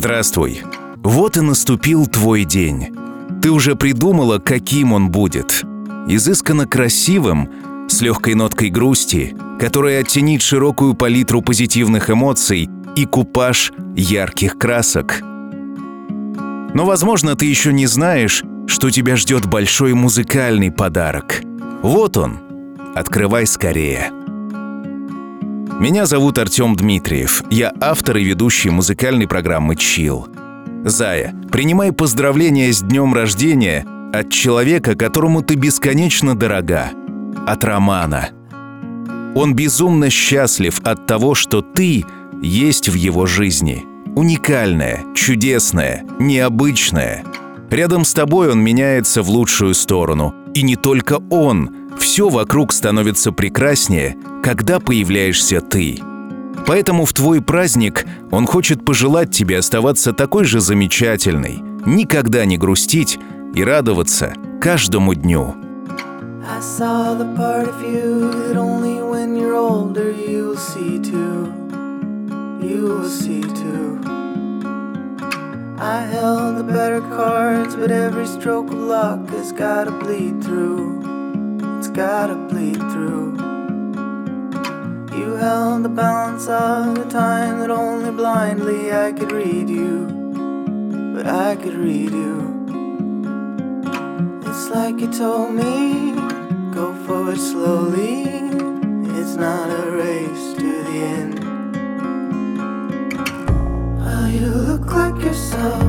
Здравствуй. Вот и наступил твой день. Ты уже придумала, каким он будет. Изысканно красивым, с легкой ноткой грусти, которая оттенит широкую палитру позитивных эмоций и купаж ярких красок. Но, возможно, ты еще не знаешь, что тебя ждет большой музыкальный подарок. Вот он. Открывай скорее. Меня зовут Артем Дмитриев. Я автор и ведущий музыкальной программы «Чил». Зая, принимай поздравления с днем рождения от человека, которому ты бесконечно дорога. От Романа. Он безумно счастлив от того, что ты есть в его жизни. Уникальная, чудесная, необычная. Рядом с тобой он меняется в лучшую сторону. И не только он. Все вокруг становится прекраснее, когда появляешься ты. Поэтому в твой праздник он хочет пожелать тебе оставаться такой же замечательной, никогда не грустить и радоваться каждому дню. I held the better cards, but every stroke of luck has gotta bleed through. It's gotta bleed through. You held the balance of the time that only blindly I could read you. But I could read you. It's like you told me, go forward slowly. It's not a race to the end. Well, You look like yourself,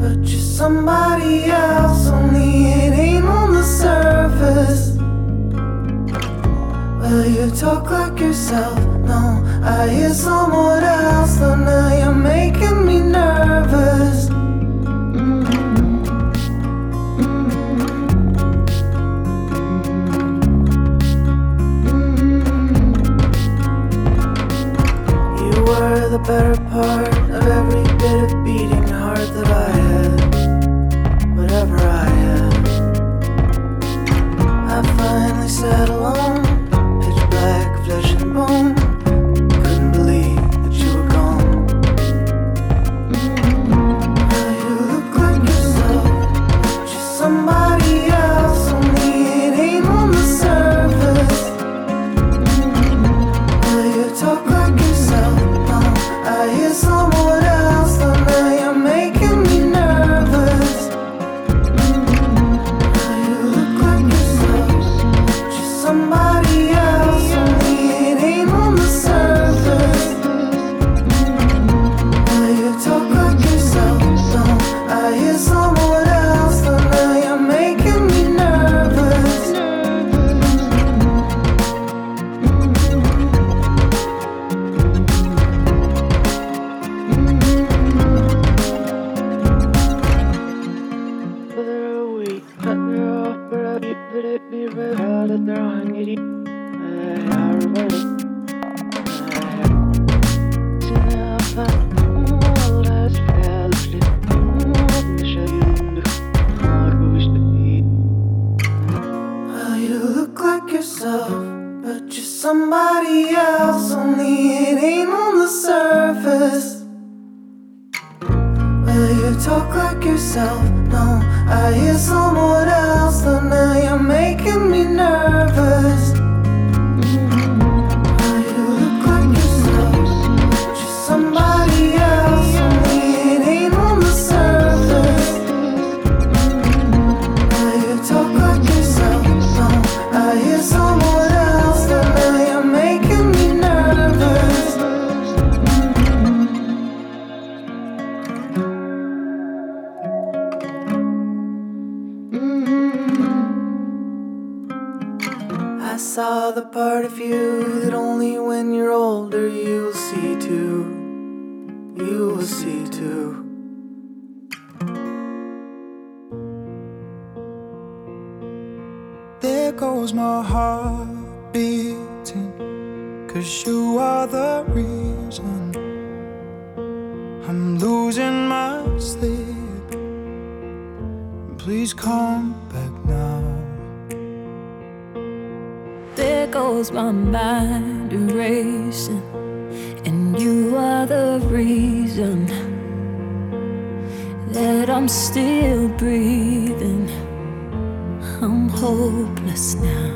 but you're somebody else. Only it ain't on the surface. Well, you talk like yourself. No, I hear someone else. So now you're making me nervous. The part of you my mind racing, and you are the reason that I'm still breathing. I'm hopeless now.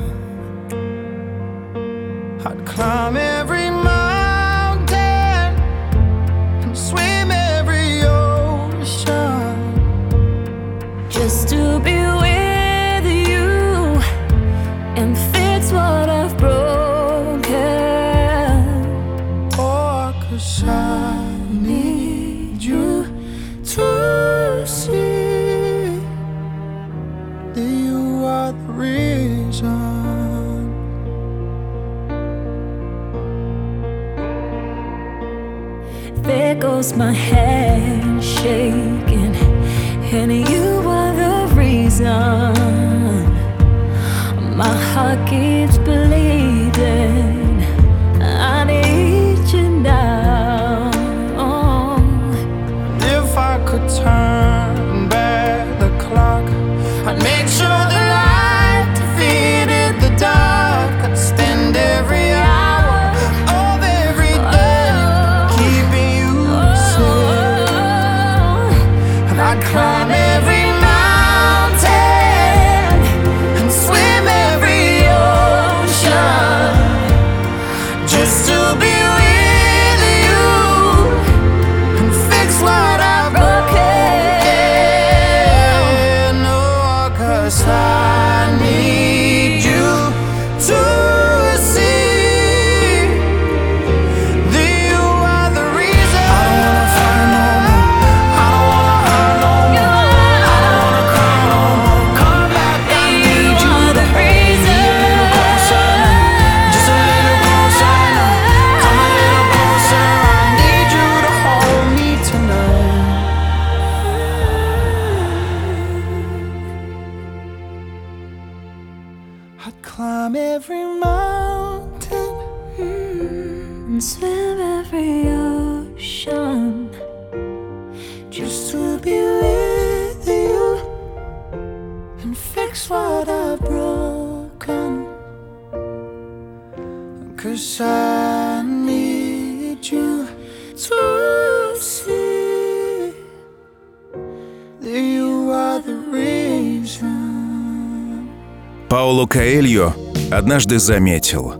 целью, однажды заметил.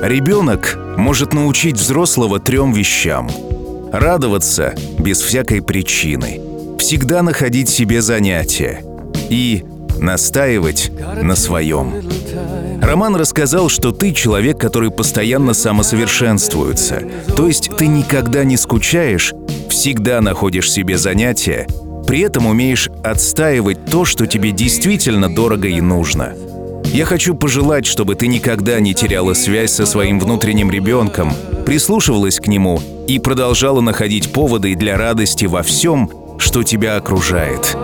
Ребенок может научить взрослого трем вещам. Радоваться без всякой причины. Всегда находить себе занятия. И настаивать на своем. Роман рассказал, что ты человек, который постоянно самосовершенствуется. То есть ты никогда не скучаешь, всегда находишь себе занятия, при этом умеешь отстаивать то, что тебе действительно дорого и нужно. Я хочу пожелать, чтобы ты никогда не теряла связь со своим внутренним ребенком, прислушивалась к нему и продолжала находить поводы для радости во всем, что тебя окружает.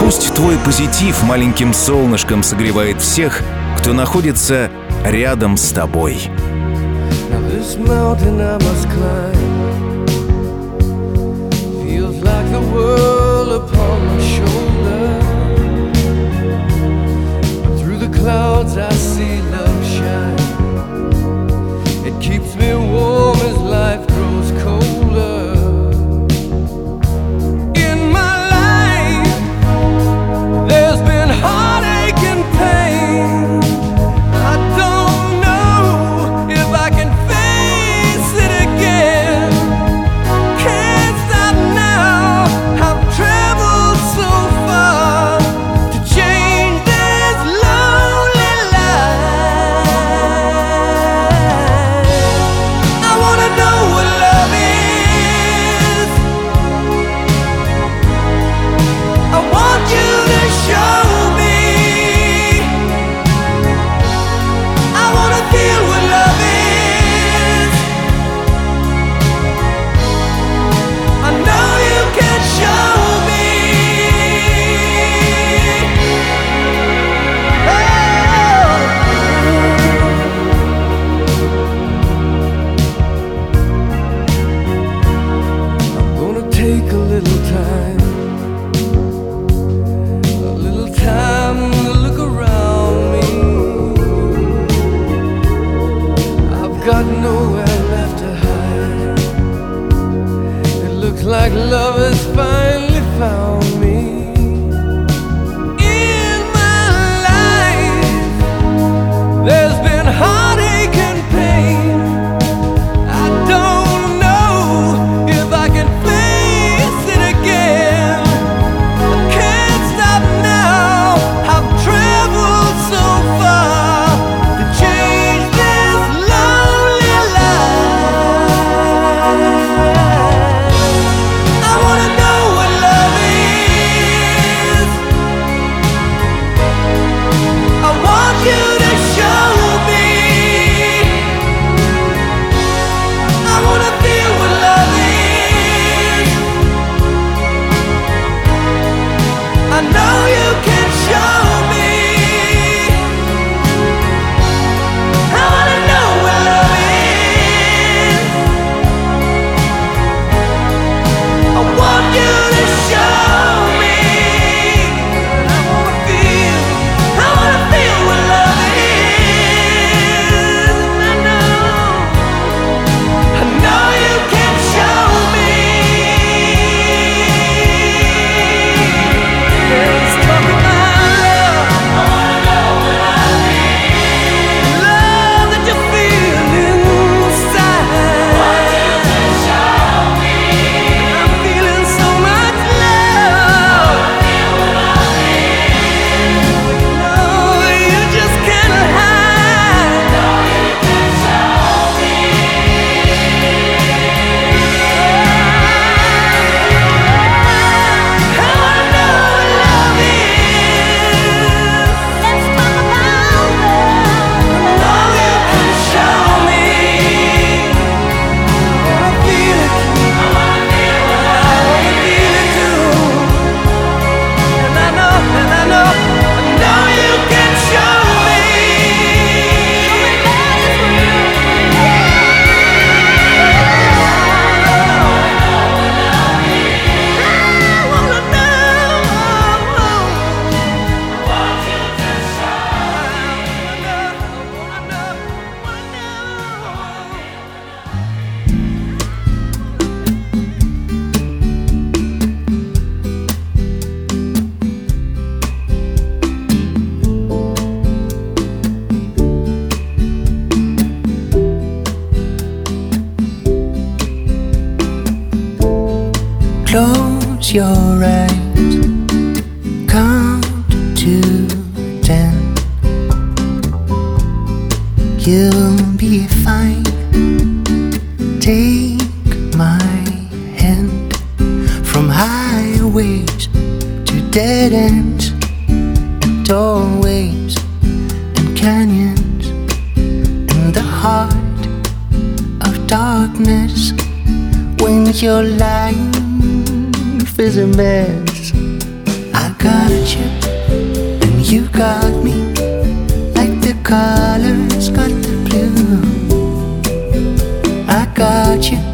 Пусть твой позитив маленьким солнышком согревает всех, кто находится рядом с тобой. Now this. You'll be fine. Take my hand from highways to dead ends, and doorways and canyons, and the heart of darkness when your life is a mess. I got you, and you got me colors got the blue. I got you.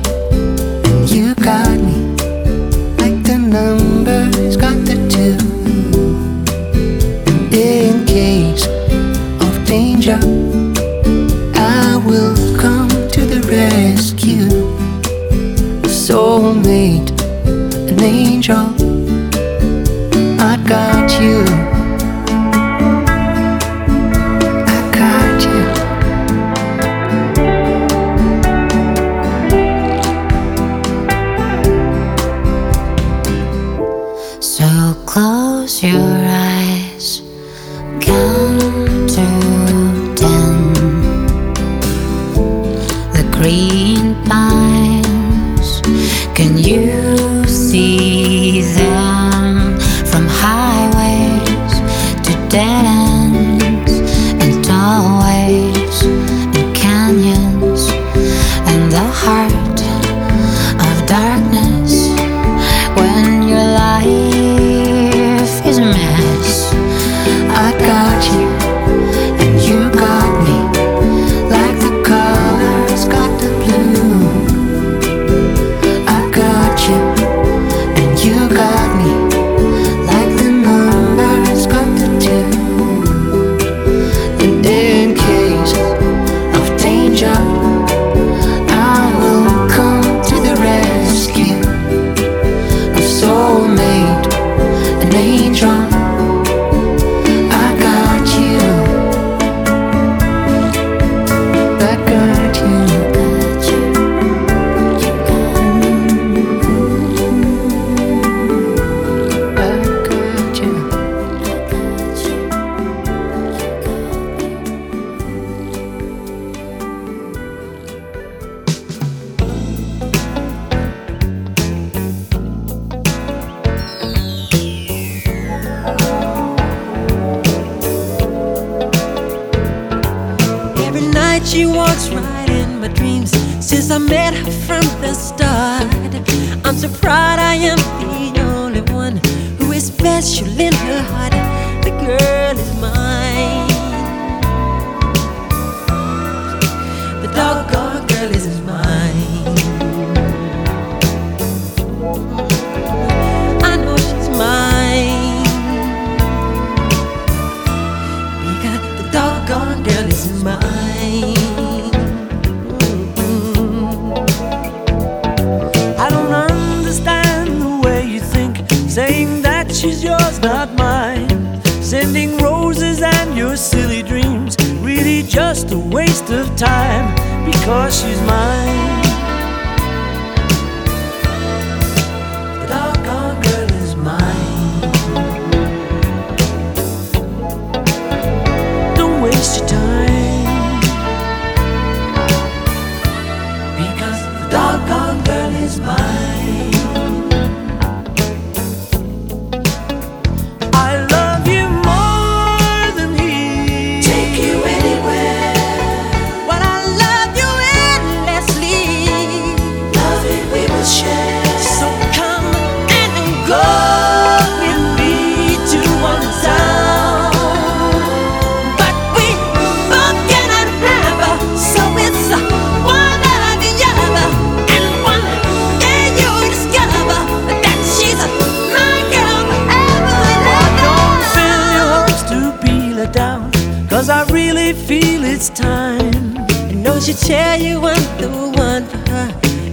it's time. I know she'll tell you I'm the one for her.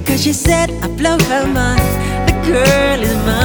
Cause she said I blow her mind. The girl is mine.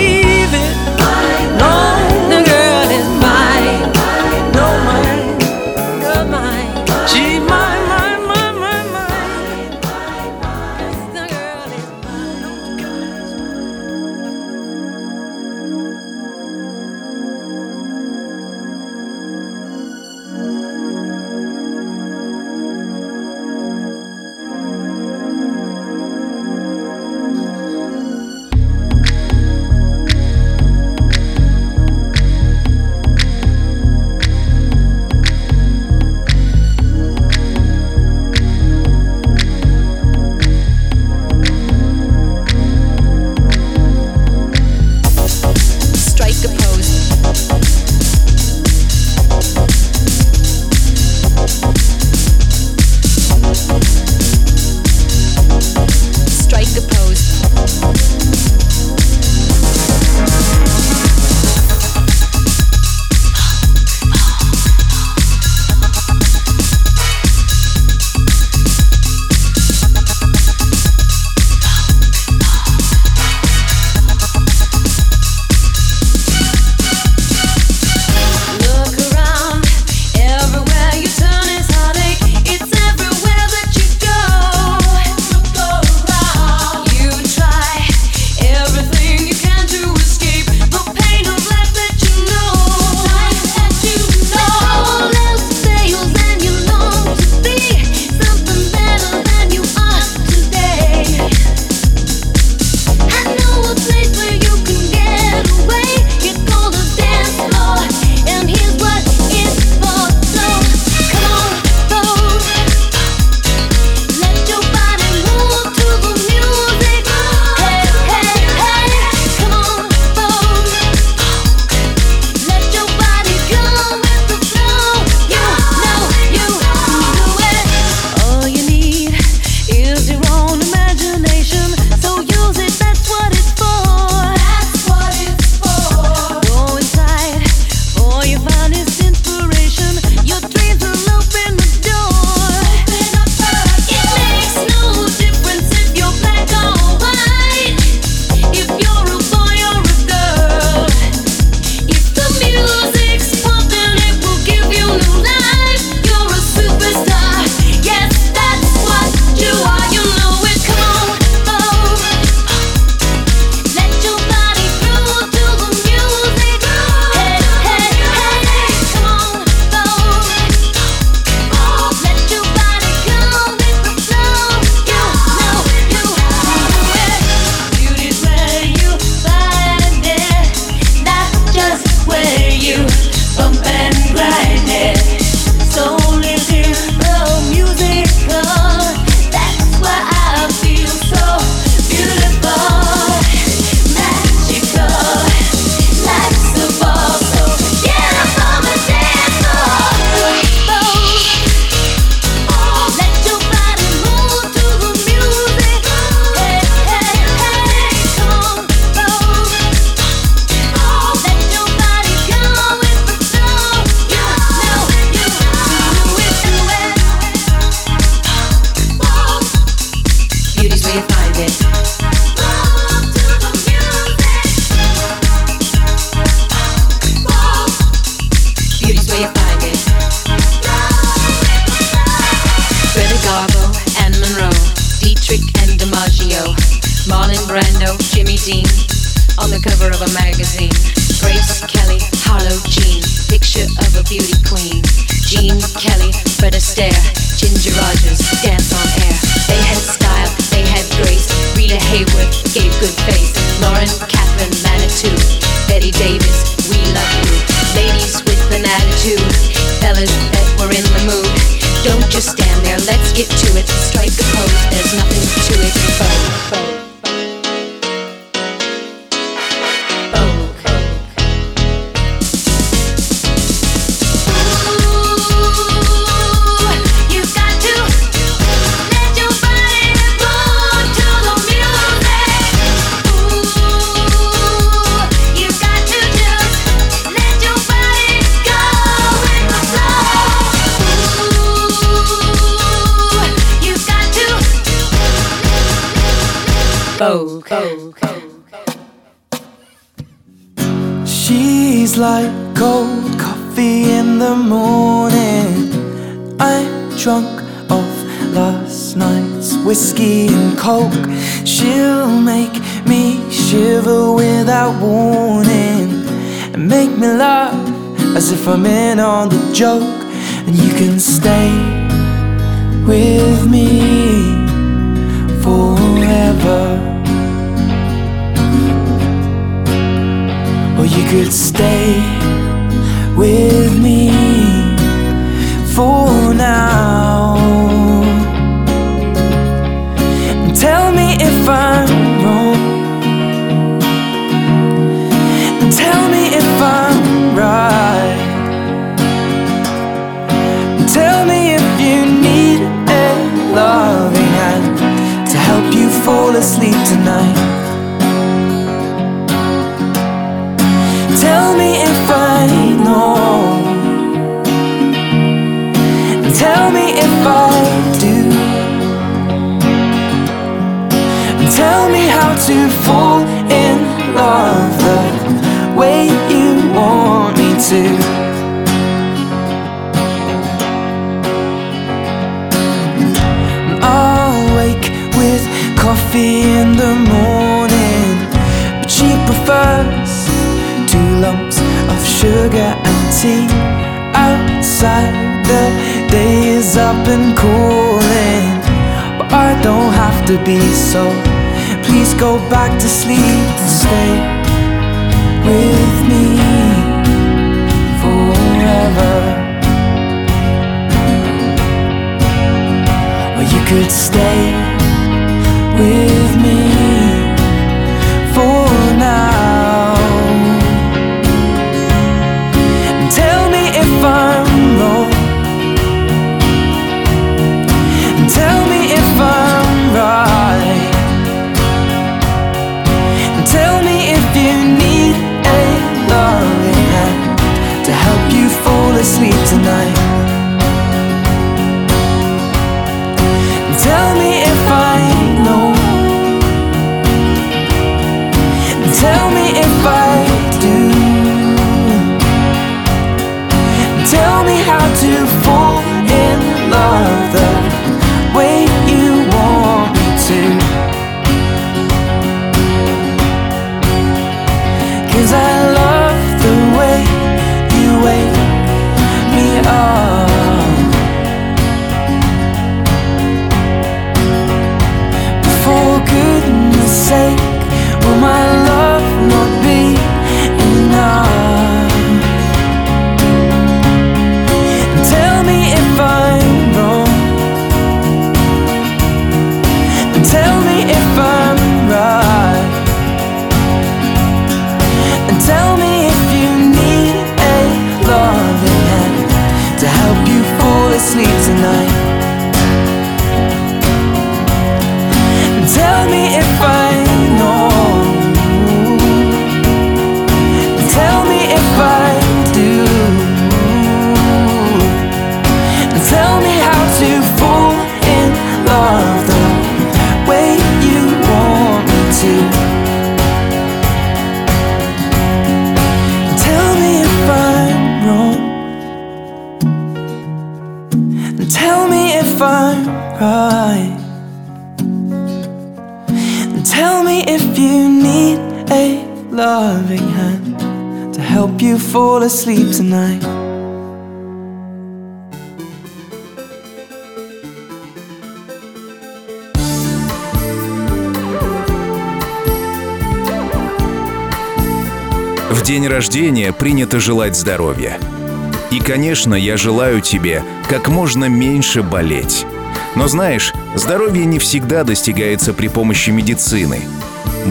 She's like cold coffee in the morning. I'm drunk off last night's whiskey and coke. She'll make me shiver without warning and make me laugh as if I'm in on the joke. And you can stay with me forever. You could stay with me for now. And tell me if I'm wrong. And tell me if I'm right. And tell me if you need a loving hand to help you fall asleep tonight. Tell me if I know. Tell me if I do. Tell me how to fall in love the way you want me to. I'll wake with coffee in the morning, but she prefers sugar and tea outside. The day is up and calling, but I don't have to be so. Please go back to sleep and stay with me forever. Or you could stay with рождения принято желать здоровья. И, конечно, я желаю тебе как можно меньше болеть. Но знаешь, здоровье не всегда достигается при помощи медицины.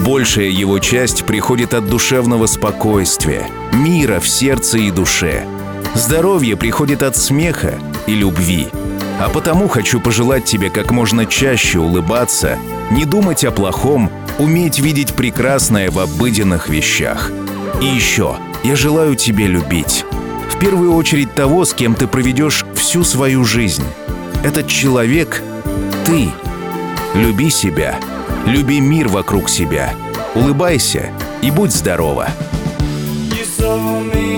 Большая его часть приходит от душевного спокойствия, мира в сердце и душе. Здоровье приходит от смеха и любви. А потому хочу пожелать тебе как можно чаще улыбаться, не думать о плохом, уметь видеть прекрасное в обыденных вещах. И еще, я желаю тебе любить. В первую очередь того, с кем ты проведешь всю свою жизнь. Этот человек — ты. Люби себя, люби мир вокруг себя. Улыбайся и будь здорова. You saw me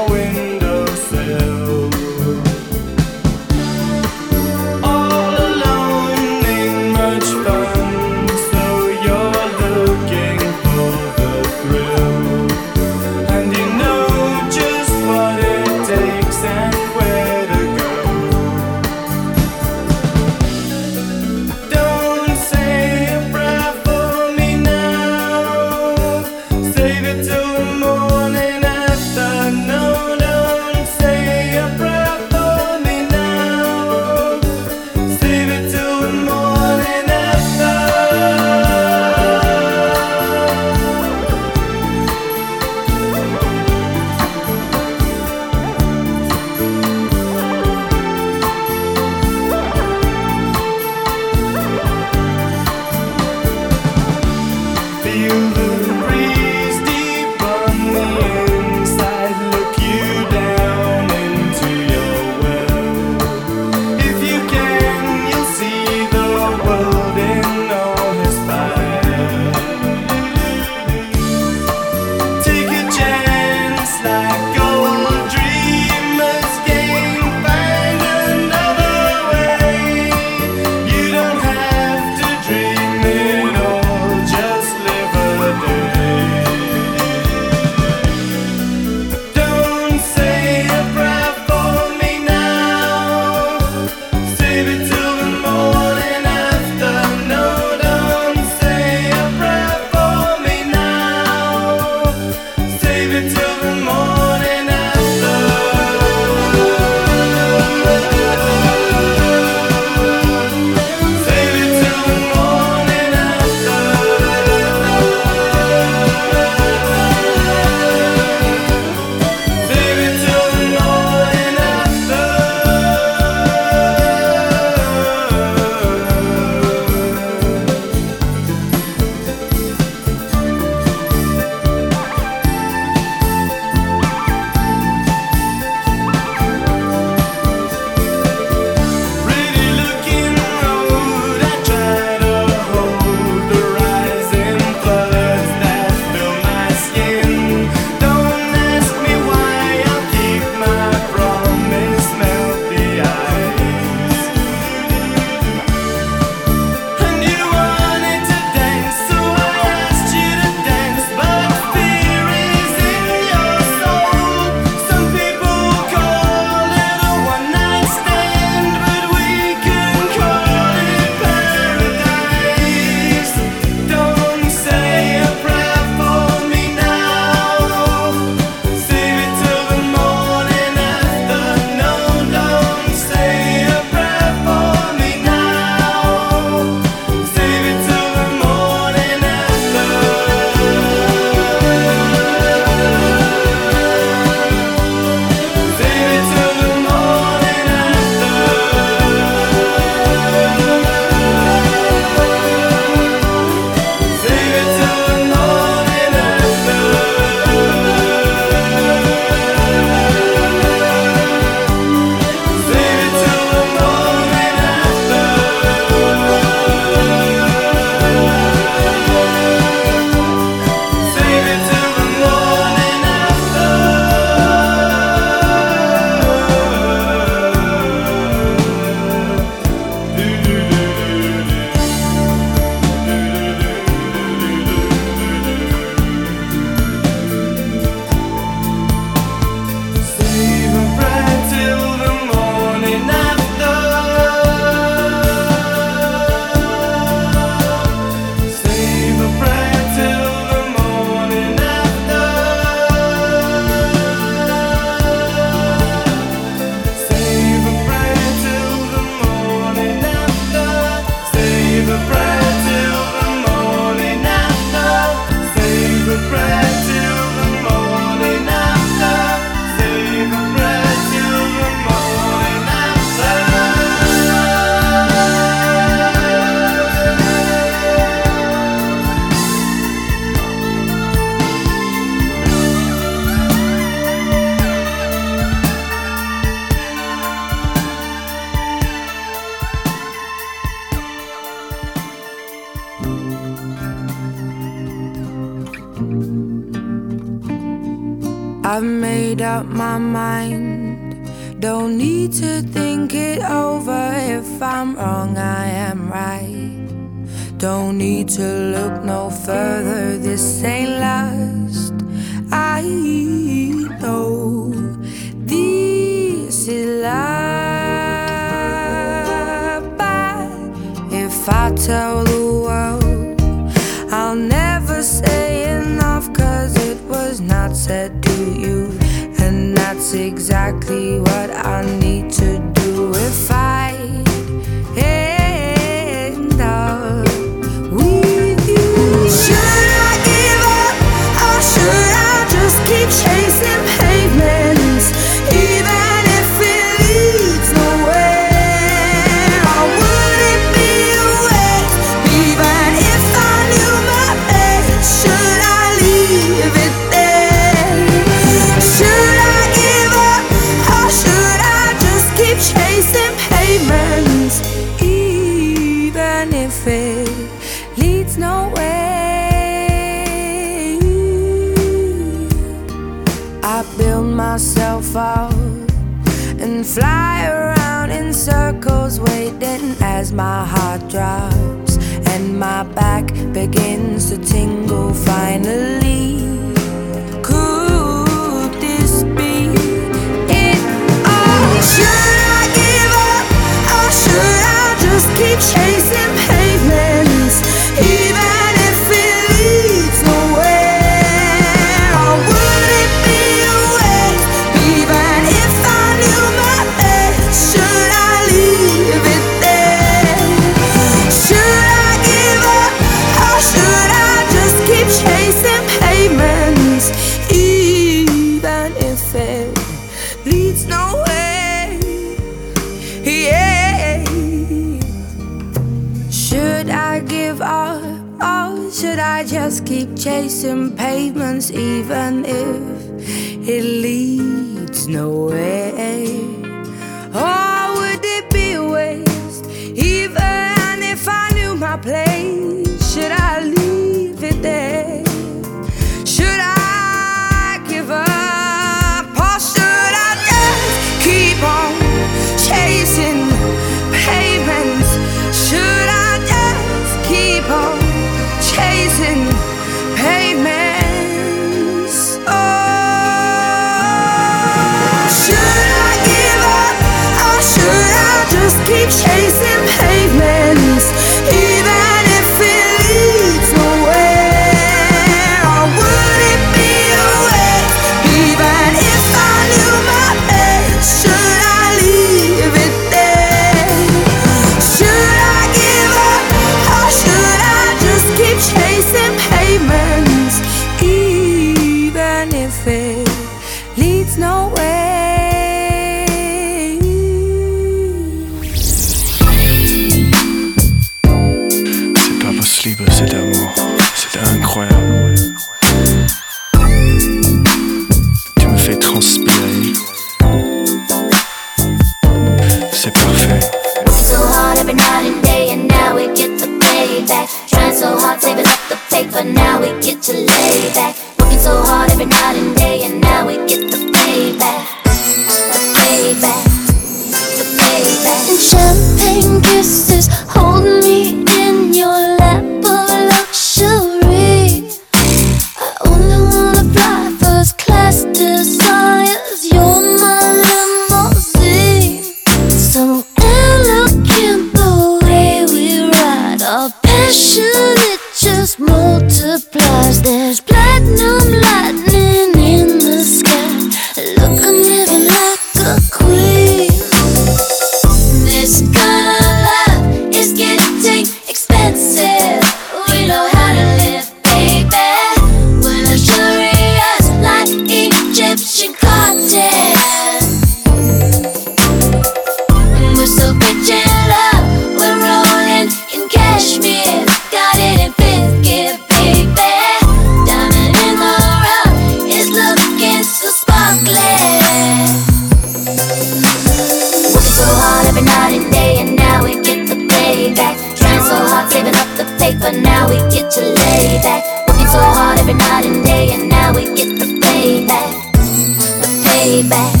back.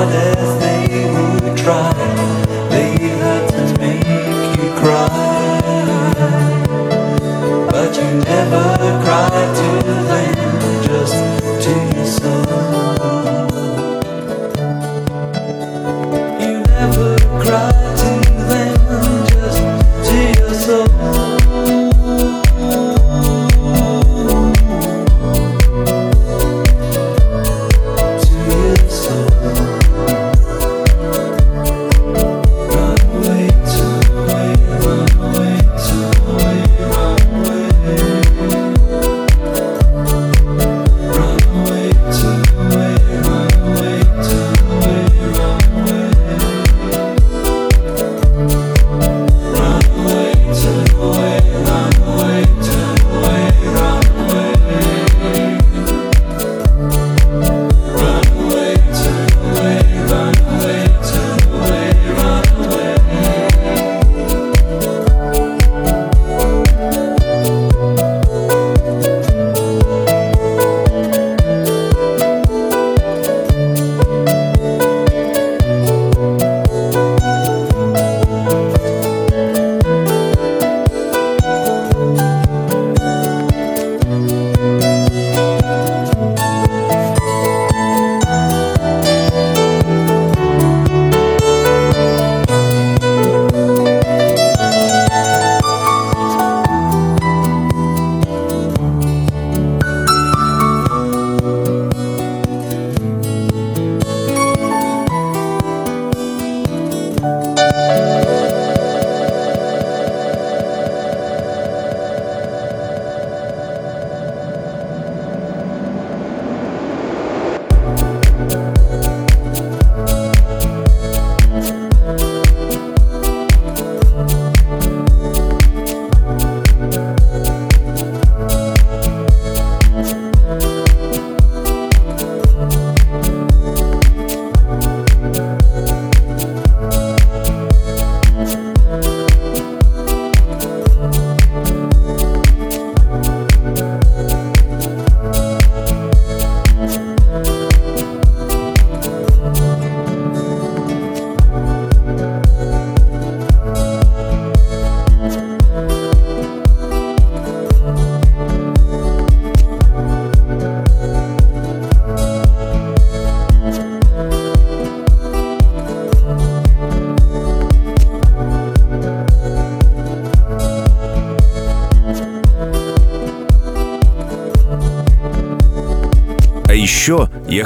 Father.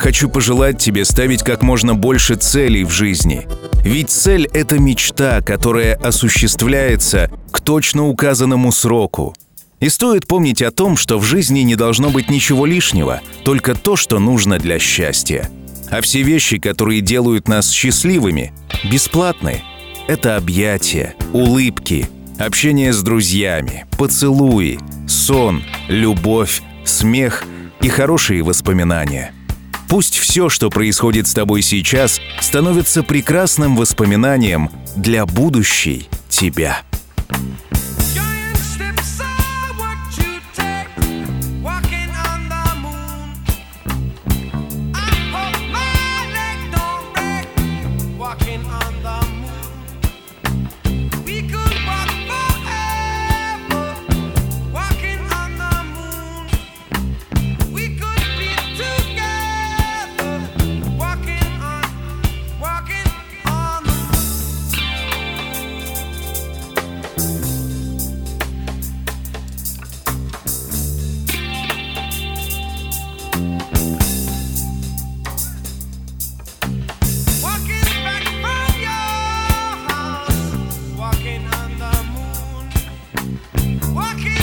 Хочу пожелать тебе ставить как можно больше целей в жизни. Ведь цель — это мечта, которая осуществляется к точно указанному сроку. И стоит помнить о том, что в жизни не должно быть ничего лишнего, только то, что нужно для счастья. А все вещи, которые делают нас счастливыми, бесплатны. Это объятия, улыбки, общение с друзьями, поцелуи, сон, любовь, смех и хорошие воспоминания. Пусть все, что происходит с тобой сейчас, становится прекрасным воспоминанием для будущей тебя. Walking Walking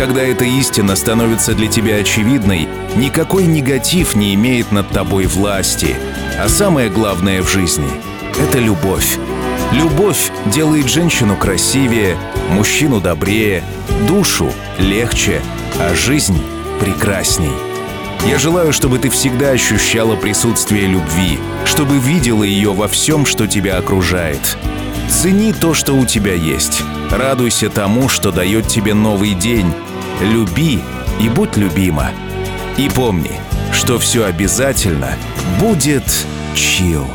когда эта истина становится для тебя очевидной, никакой негатив не имеет над тобой власти. А самое главное в жизни — это любовь. Любовь делает женщину красивее, мужчину добрее, душу легче, а жизнь прекрасней. Я желаю, чтобы ты всегда ощущала присутствие любви, чтобы видела ее во всем, что тебя окружает. Цени то, что у тебя есть. Радуйся тому, что дает тебе новый день. Люби и будь любима. И помни, что все обязательно будет чил.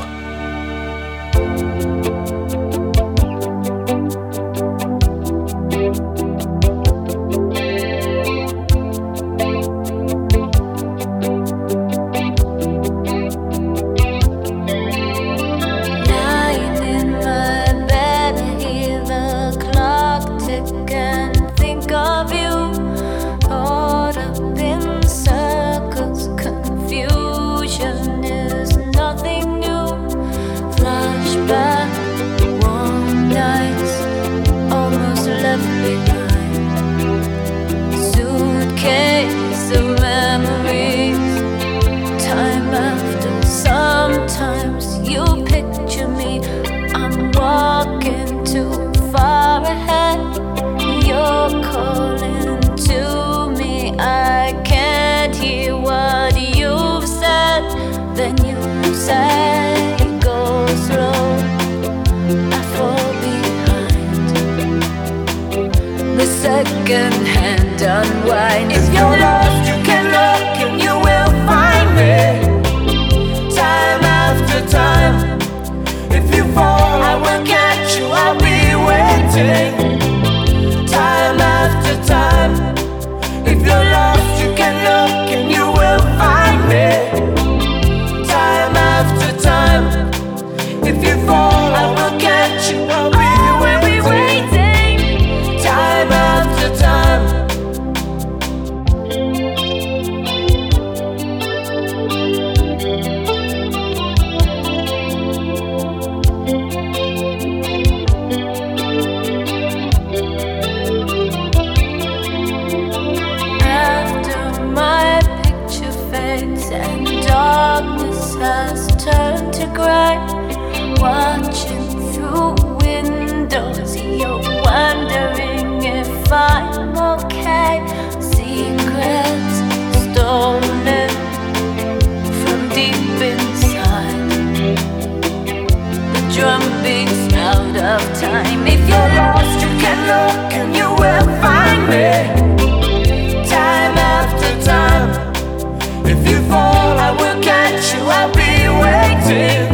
minutes and darkness has turned to grey. Watching through windows, you're wondering if I'm okay. Secrets stolen from deep inside. The drum beats out of time. If you're lost, you can look and you will find me. Time after time fall, I will catch you. I'll be waiting.